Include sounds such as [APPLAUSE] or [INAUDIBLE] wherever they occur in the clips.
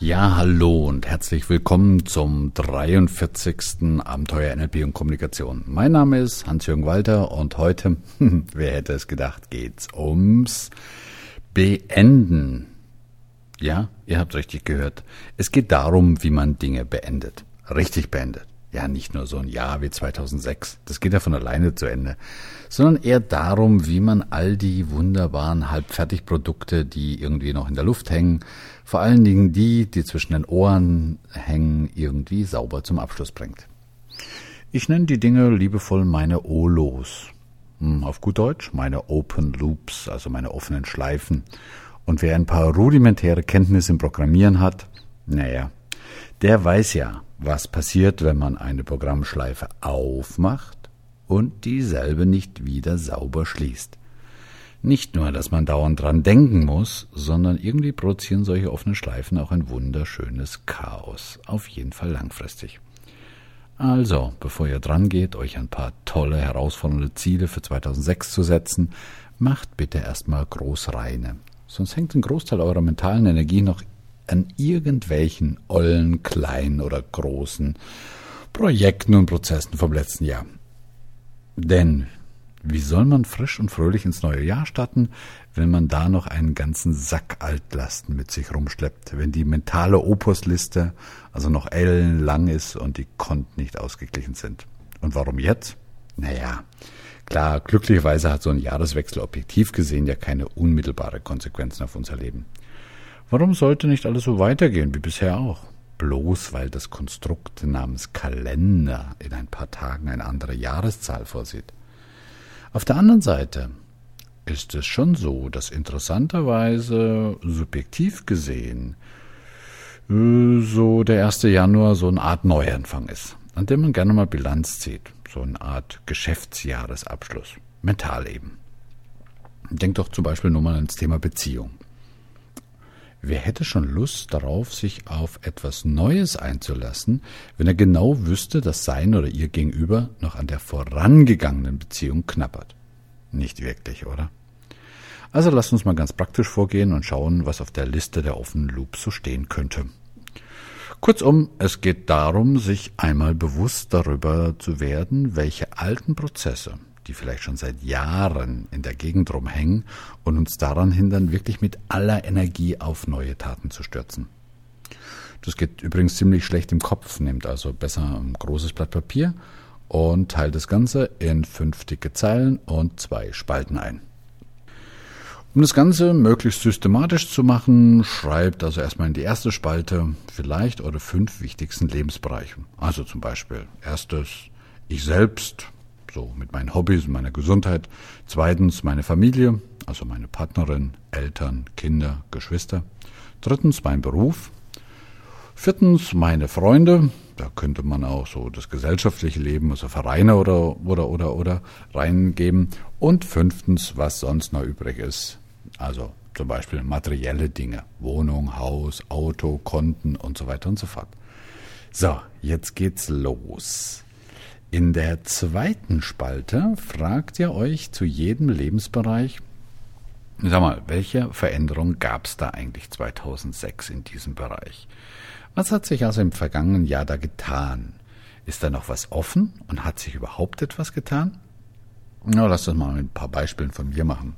Ja, hallo und herzlich willkommen zum 43. Abenteuer NLP und Kommunikation. Mein Name ist Hans-Jürgen Walter und heute, [LAUGHS] wer hätte es gedacht, geht's ums Beenden. Ja, ihr habt richtig gehört. Es geht darum, wie man Dinge beendet. Richtig beendet. Ja, nicht nur so ein Jahr wie 2006. Das geht ja von alleine zu Ende. Sondern eher darum, wie man all die wunderbaren Halbfertigprodukte, die irgendwie noch in der Luft hängen, vor allen Dingen die, die zwischen den Ohren hängen, irgendwie sauber zum Abschluss bringt. Ich nenne die Dinge liebevoll meine OLOs. Hm, auf gut Deutsch meine Open Loops, also meine offenen Schleifen. Und wer ein paar rudimentäre Kenntnisse im Programmieren hat, naja, der weiß ja, was passiert, wenn man eine Programmschleife aufmacht und dieselbe nicht wieder sauber schließt. Nicht nur, dass man dauernd dran denken muss, sondern irgendwie produzieren solche offenen Schleifen auch ein wunderschönes Chaos, auf jeden Fall langfristig. Also, bevor ihr dran geht, euch ein paar tolle, herausfordernde Ziele für 2006 zu setzen, macht bitte erstmal Großreine. Sonst hängt ein Großteil eurer mentalen Energie noch an irgendwelchen ollen, kleinen oder großen Projekten und Prozessen vom letzten Jahr. Denn wie soll man frisch und fröhlich ins neue Jahr starten, wenn man da noch einen ganzen Sack Altlasten mit sich rumschleppt, wenn die mentale Opusliste also noch ellenlang ist und die Konten nicht ausgeglichen sind? Und warum jetzt? Naja, klar, glücklicherweise hat so ein Jahreswechsel objektiv gesehen ja keine unmittelbare Konsequenzen auf unser Leben. Warum sollte nicht alles so weitergehen wie bisher auch? Bloß weil das Konstrukt namens Kalender in ein paar Tagen eine andere Jahreszahl vorsieht. Auf der anderen Seite ist es schon so, dass interessanterweise subjektiv gesehen äh, so der 1. Januar so eine Art Neuanfang ist, an dem man gerne mal Bilanz zieht, so eine Art Geschäftsjahresabschluss, mental eben. Denkt doch zum Beispiel nur mal ans Thema Beziehung. Wer hätte schon Lust darauf, sich auf etwas Neues einzulassen, wenn er genau wüsste, dass sein oder ihr Gegenüber noch an der vorangegangenen Beziehung knappert? Nicht wirklich, oder? Also lasst uns mal ganz praktisch vorgehen und schauen, was auf der Liste der offenen Loops so stehen könnte. Kurzum, es geht darum, sich einmal bewusst darüber zu werden, welche alten Prozesse, die vielleicht schon seit Jahren in der Gegend rumhängen und uns daran hindern, wirklich mit aller Energie auf neue Taten zu stürzen. Das geht übrigens ziemlich schlecht im Kopf, nehmt also besser ein großes Blatt Papier und teilt das Ganze in fünf dicke Zeilen und zwei Spalten ein. Um das Ganze möglichst systematisch zu machen, schreibt also erstmal in die erste Spalte vielleicht eure fünf wichtigsten Lebensbereiche. Also zum Beispiel erstes ich selbst, so mit meinen Hobbys und meiner Gesundheit. Zweitens meine Familie, also meine Partnerin, Eltern, Kinder, Geschwister. Drittens mein Beruf. Viertens meine Freunde. Da könnte man auch so das gesellschaftliche Leben, also Vereine oder, oder, oder, oder reingeben. Und fünftens, was sonst noch übrig ist. Also zum Beispiel materielle Dinge. Wohnung, Haus, Auto, Konten und so weiter und so fort. So, jetzt geht's los. In der zweiten Spalte fragt ihr euch zu jedem Lebensbereich, sag mal, welche Veränderung gab es da eigentlich 2006 in diesem Bereich? Was hat sich also im vergangenen Jahr da getan? Ist da noch was offen und hat sich überhaupt etwas getan? Na, lass das mal ein paar Beispielen von mir machen.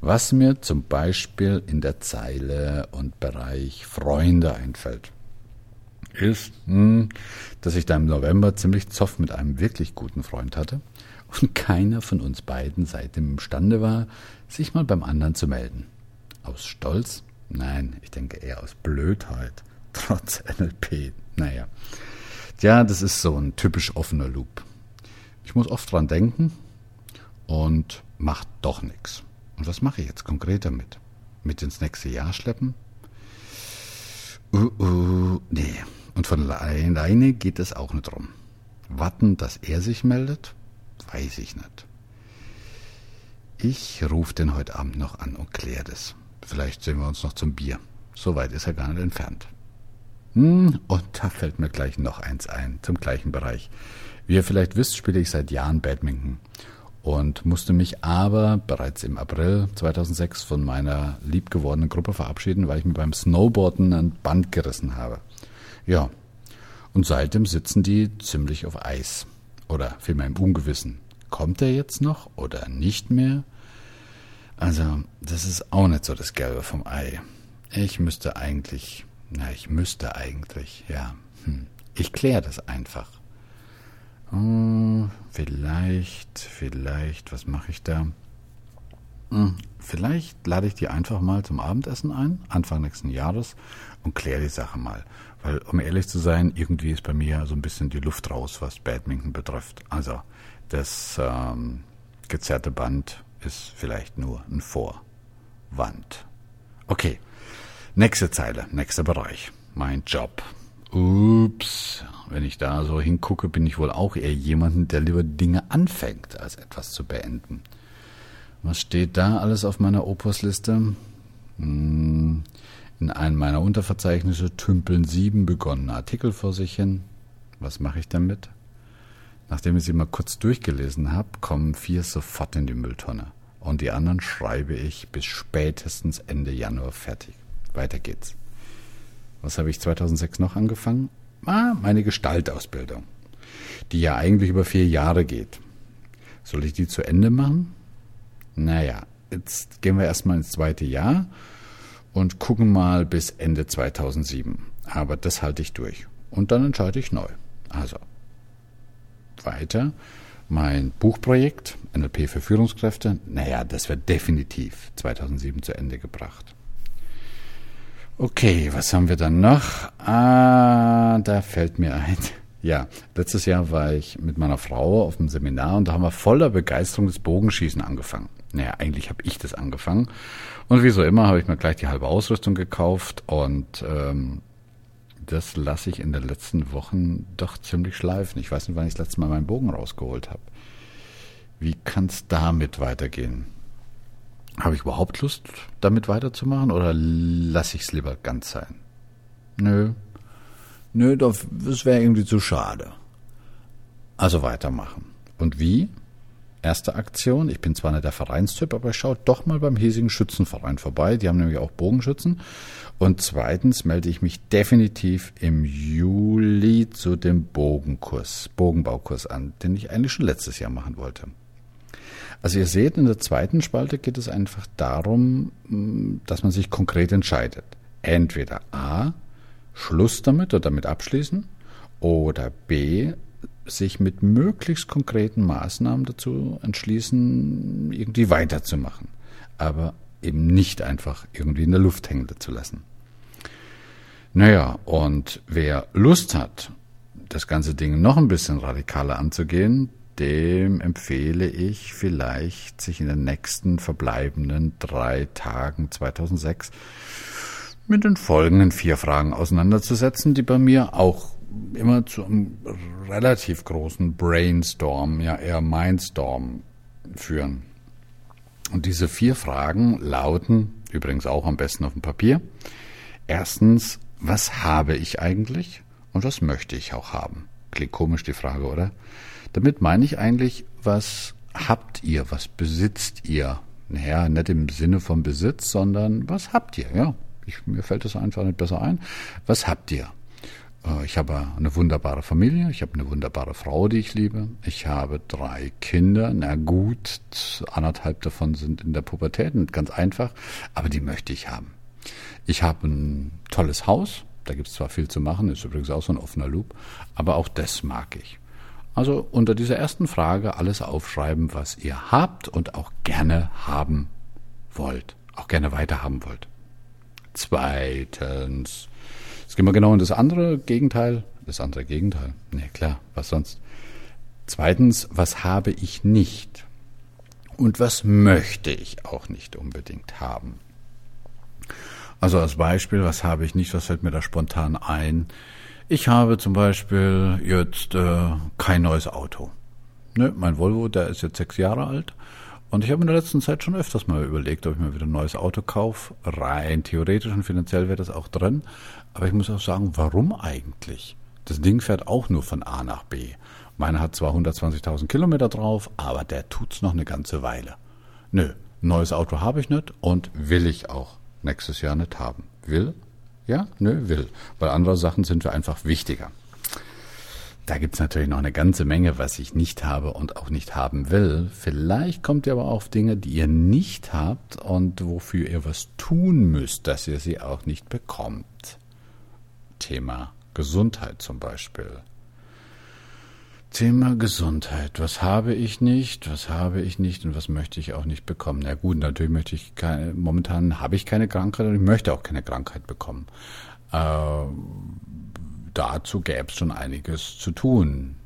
Was mir zum Beispiel in der Zeile und Bereich Freunde einfällt ist, hm, dass ich da im November ziemlich Zoff mit einem wirklich guten Freund hatte und keiner von uns beiden seitdem imstande war, sich mal beim anderen zu melden. Aus Stolz? Nein, ich denke eher aus Blödheit, [LAUGHS] trotz NLP. Naja. Ja, das ist so ein typisch offener Loop. Ich muss oft dran denken und macht doch nichts. Und was mache ich jetzt konkret damit? Mit ins nächste Jahr schleppen? Uh, uh, nee, und von alleine geht es auch nicht drum. Warten, dass er sich meldet? Weiß ich nicht. Ich rufe den heute Abend noch an und kläre das. Vielleicht sehen wir uns noch zum Bier. So weit ist er gar nicht entfernt. Hm, und da fällt mir gleich noch eins ein, zum gleichen Bereich. Wie ihr vielleicht wisst, spiele ich seit Jahren Badminton. und musste mich aber bereits im April 2006 von meiner liebgewordenen Gruppe verabschieden, weil ich mir beim Snowboarden ein Band gerissen habe. Ja, und seitdem sitzen die ziemlich auf Eis. Oder vielmehr im Ungewissen. Kommt er jetzt noch oder nicht mehr? Also, das ist auch nicht so das Gelbe vom Ei. Ich müsste eigentlich, na, ich müsste eigentlich, ja. Hm. Ich kläre das einfach. Oh, vielleicht, vielleicht, was mache ich da? Hm, vielleicht lade ich die einfach mal zum Abendessen ein, Anfang nächsten Jahres, und kläre die Sache mal. Weil, um ehrlich zu sein, irgendwie ist bei mir so ein bisschen die Luft raus, was Badminton betrifft. Also, das ähm, gezerrte Band ist vielleicht nur ein Vorwand. Okay, nächste Zeile, nächster Bereich. Mein Job. Ups, wenn ich da so hingucke, bin ich wohl auch eher jemanden, der lieber Dinge anfängt, als etwas zu beenden. Was steht da alles auf meiner Opus-Liste? Hm, in einem meiner Unterverzeichnisse tümpeln sieben begonnene Artikel vor sich hin. Was mache ich damit? Nachdem ich sie mal kurz durchgelesen habe, kommen vier sofort in die Mülltonne. Und die anderen schreibe ich bis spätestens Ende Januar fertig. Weiter geht's. Was habe ich 2006 noch angefangen? Ah, meine Gestaltausbildung, die ja eigentlich über vier Jahre geht. Soll ich die zu Ende machen? Naja, jetzt gehen wir erstmal ins zweite Jahr und gucken mal bis Ende 2007. Aber das halte ich durch. Und dann entscheide ich neu. Also, weiter. Mein Buchprojekt, NLP für Führungskräfte, naja, das wird definitiv 2007 zu Ende gebracht. Okay, was haben wir dann noch? Ah, da fällt mir ein. Ja, letztes Jahr war ich mit meiner Frau auf einem Seminar und da haben wir voller Begeisterung das Bogenschießen angefangen. Naja, eigentlich habe ich das angefangen. Und wie so immer habe ich mir gleich die halbe Ausrüstung gekauft und ähm, das lasse ich in den letzten Wochen doch ziemlich schleifen. Ich weiß nicht, wann ich das letzte Mal meinen Bogen rausgeholt habe. Wie kann es damit weitergehen? Habe ich überhaupt Lust, damit weiterzumachen oder lasse ich es lieber ganz sein? Nö. Nö, das wäre irgendwie zu schade. Also weitermachen. Und wie? Erste Aktion, ich bin zwar nicht der Vereinstyp, aber ich schaue doch mal beim hiesigen Schützenverein vorbei. Die haben nämlich auch Bogenschützen. Und zweitens melde ich mich definitiv im Juli zu dem Bogenkurs, Bogenbaukurs an, den ich eigentlich schon letztes Jahr machen wollte. Also ihr seht, in der zweiten Spalte geht es einfach darum, dass man sich konkret entscheidet. Entweder A, Schluss damit oder damit abschließen, oder B, sich mit möglichst konkreten Maßnahmen dazu entschließen, irgendwie weiterzumachen. Aber eben nicht einfach irgendwie in der Luft hängen zu lassen. Naja, und wer Lust hat, das ganze Ding noch ein bisschen radikaler anzugehen, dem empfehle ich vielleicht, sich in den nächsten verbleibenden drei Tagen 2006 mit den folgenden vier Fragen auseinanderzusetzen, die bei mir auch immer zu einem relativ großen Brainstorm, ja eher Mindstorm führen. Und diese vier Fragen lauten, übrigens auch am besten auf dem Papier, erstens, was habe ich eigentlich und was möchte ich auch haben? Klingt komisch die Frage, oder? Damit meine ich eigentlich, was habt ihr, was besitzt ihr? Naja, nicht im Sinne von Besitz, sondern was habt ihr? Ja, ich, mir fällt das einfach nicht besser ein. Was habt ihr? Äh, ich habe eine wunderbare Familie, ich habe eine wunderbare Frau, die ich liebe. Ich habe drei Kinder, na gut, anderthalb davon sind in der Pubertät, nicht ganz einfach, aber die möchte ich haben. Ich habe ein tolles Haus, da gibt es zwar viel zu machen, ist übrigens auch so ein offener Loop, aber auch das mag ich. Also unter dieser ersten Frage alles aufschreiben, was ihr habt und auch gerne haben wollt, auch gerne weiterhaben wollt. Zweitens, Jetzt gehen wir genau in das andere Gegenteil. Das andere Gegenteil. Nee, klar, was sonst? Zweitens, was habe ich nicht? Und was möchte ich auch nicht unbedingt haben? Also als Beispiel, was habe ich nicht, was fällt mir da spontan ein? Ich habe zum Beispiel jetzt äh, kein neues Auto. Ne, mein Volvo, der ist jetzt sechs Jahre alt und ich habe in der letzten Zeit schon öfters mal überlegt, ob ich mir wieder ein neues Auto kaufe. Rein theoretisch und finanziell wäre das auch drin. Aber ich muss auch sagen, warum eigentlich? Das Ding fährt auch nur von A nach B. Meiner hat zwar 120.000 Kilometer drauf, aber der tut's noch eine ganze Weile. Nö, neues Auto habe ich nicht und will ich auch nächstes Jahr nicht haben. Will? Ja? Nö, will. Weil andere Sachen sind für einfach wichtiger. Da gibt's natürlich noch eine ganze Menge, was ich nicht habe und auch nicht haben will. Vielleicht kommt ihr aber auf Dinge, die ihr nicht habt und wofür ihr was tun müsst, dass ihr sie auch nicht bekommt. Thema Gesundheit zum Beispiel. Thema Gesundheit. Was habe ich nicht? Was habe ich nicht und was möchte ich auch nicht bekommen? Na gut, natürlich möchte ich keine, momentan habe ich keine Krankheit und ich möchte auch keine Krankheit bekommen. Äh, dazu gäbe es schon einiges zu tun,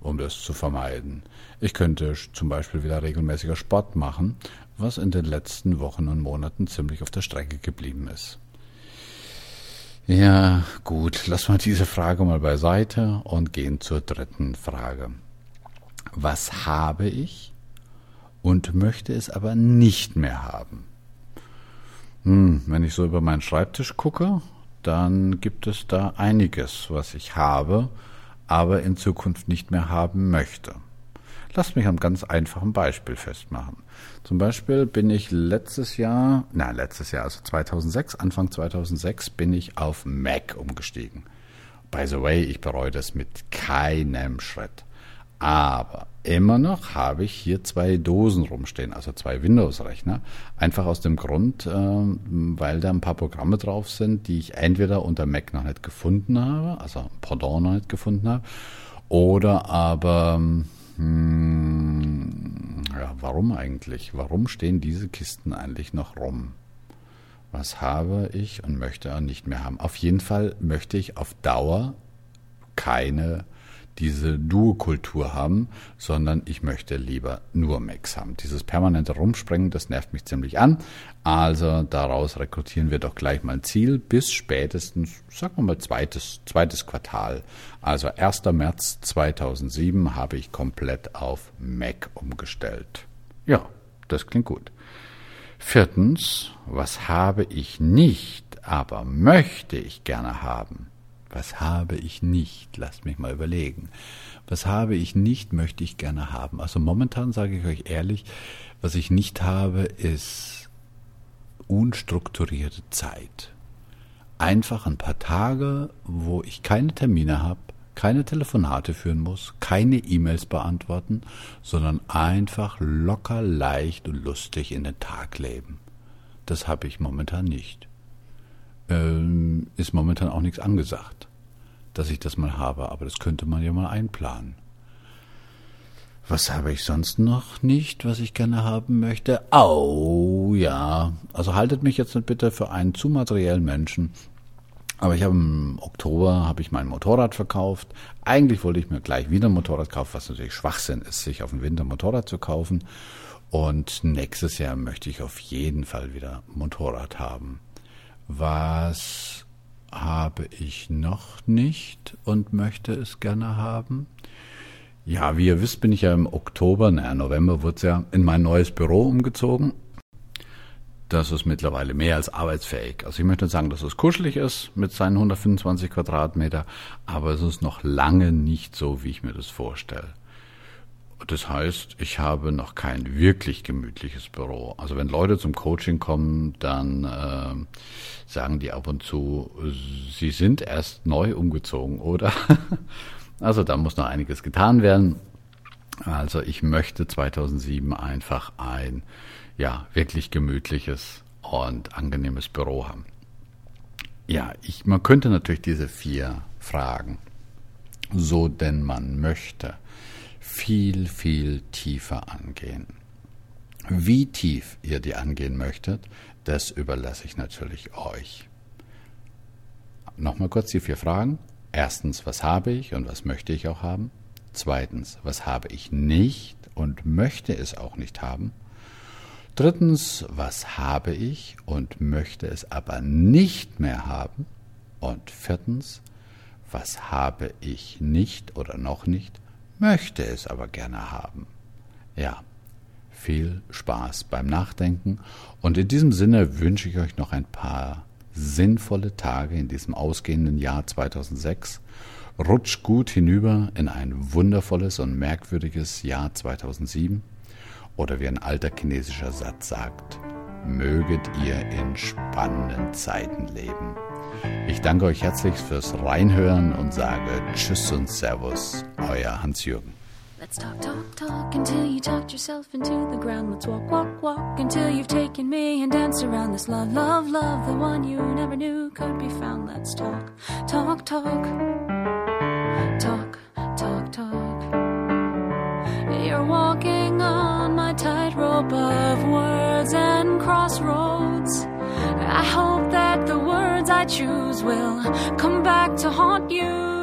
um das zu vermeiden. Ich könnte zum Beispiel wieder regelmäßiger Sport machen, was in den letzten Wochen und Monaten ziemlich auf der Strecke geblieben ist. Ja, gut, lassen wir diese Frage mal beiseite und gehen zur dritten Frage. Was habe ich und möchte es aber nicht mehr haben? Hm, wenn ich so über meinen Schreibtisch gucke, dann gibt es da einiges, was ich habe, aber in Zukunft nicht mehr haben möchte. Lass mich am ganz einfachen Beispiel festmachen. Zum Beispiel bin ich letztes Jahr, na letztes Jahr, also 2006, Anfang 2006, bin ich auf Mac umgestiegen. By the way, ich bereue das mit keinem Schritt. Aber immer noch habe ich hier zwei Dosen rumstehen, also zwei Windows-Rechner. Einfach aus dem Grund, äh, weil da ein paar Programme drauf sind, die ich entweder unter Mac noch nicht gefunden habe, also Pendant noch nicht gefunden habe, oder aber, hm, ja, warum eigentlich? Warum stehen diese Kisten eigentlich noch rum? Was habe ich und möchte nicht mehr haben? Auf jeden Fall möchte ich auf Dauer keine diese Duo-Kultur haben, sondern ich möchte lieber nur Macs haben. Dieses permanente Rumspringen, das nervt mich ziemlich an. Also daraus rekrutieren wir doch gleich mal ein Ziel bis spätestens, sagen wir mal, zweites, zweites Quartal. Also 1. März 2007 habe ich komplett auf Mac umgestellt. Ja, das klingt gut. Viertens, was habe ich nicht, aber möchte ich gerne haben? Was habe ich nicht? Lasst mich mal überlegen. Was habe ich nicht, möchte ich gerne haben. Also momentan sage ich euch ehrlich, was ich nicht habe, ist unstrukturierte Zeit. Einfach ein paar Tage, wo ich keine Termine habe, keine Telefonate führen muss, keine E-Mails beantworten, sondern einfach locker, leicht und lustig in den Tag leben. Das habe ich momentan nicht ähm, ist momentan auch nichts angesagt, dass ich das mal habe, aber das könnte man ja mal einplanen. Was habe ich sonst noch nicht, was ich gerne haben möchte? Au, oh, ja. Also haltet mich jetzt nicht bitte für einen zu materiellen Menschen. Aber ich habe im Oktober habe ich mein Motorrad verkauft. Eigentlich wollte ich mir gleich wieder ein Motorrad kaufen, was natürlich Schwachsinn ist, sich auf den Winter Motorrad zu kaufen. Und nächstes Jahr möchte ich auf jeden Fall wieder Motorrad haben. Was habe ich noch nicht und möchte es gerne haben? Ja, wie ihr wisst, bin ich ja im Oktober, naja, November wurde es ja in mein neues Büro umgezogen. Das ist mittlerweile mehr als arbeitsfähig. Also ich möchte sagen, dass es kuschelig ist mit seinen 125 Quadratmeter, aber es ist noch lange nicht so, wie ich mir das vorstelle. Das heißt, ich habe noch kein wirklich gemütliches Büro. Also wenn Leute zum Coaching kommen, dann äh, sagen die ab und zu, sie sind erst neu umgezogen, oder? [LAUGHS] also da muss noch einiges getan werden. Also ich möchte 2007 einfach ein ja wirklich gemütliches und angenehmes Büro haben. Ja, ich, man könnte natürlich diese vier Fragen, so denn man möchte, viel, viel tiefer angehen. Wie tief ihr die angehen möchtet, das überlasse ich natürlich euch. Nochmal kurz die vier Fragen. Erstens, was habe ich und was möchte ich auch haben? Zweitens, was habe ich nicht und möchte es auch nicht haben? Drittens, was habe ich und möchte es aber nicht mehr haben? Und viertens, was habe ich nicht oder noch nicht möchte es aber gerne haben. Ja, viel Spaß beim Nachdenken und in diesem Sinne wünsche ich euch noch ein paar sinnvolle Tage in diesem ausgehenden Jahr 2006 Rutsch gut hinüber in ein wundervolles und merkwürdiges Jahr 2007 oder wie ein alter chinesischer Satz sagt, möget ihr in spannenden Zeiten leben. Ich danke euch herzlich fürs Reinhören und sage Tschüss und Servus, euer Hans-Jürgen. Let's talk, talk, talk until you talked yourself into the ground. Let's walk, walk, walk until you've taken me and dance around this love, love, love, the one you never knew could be found. Let's talk, talk, talk, talk, talk, talk. You're walking on my tightrope of words and crossroads. The words I choose will come back to haunt you.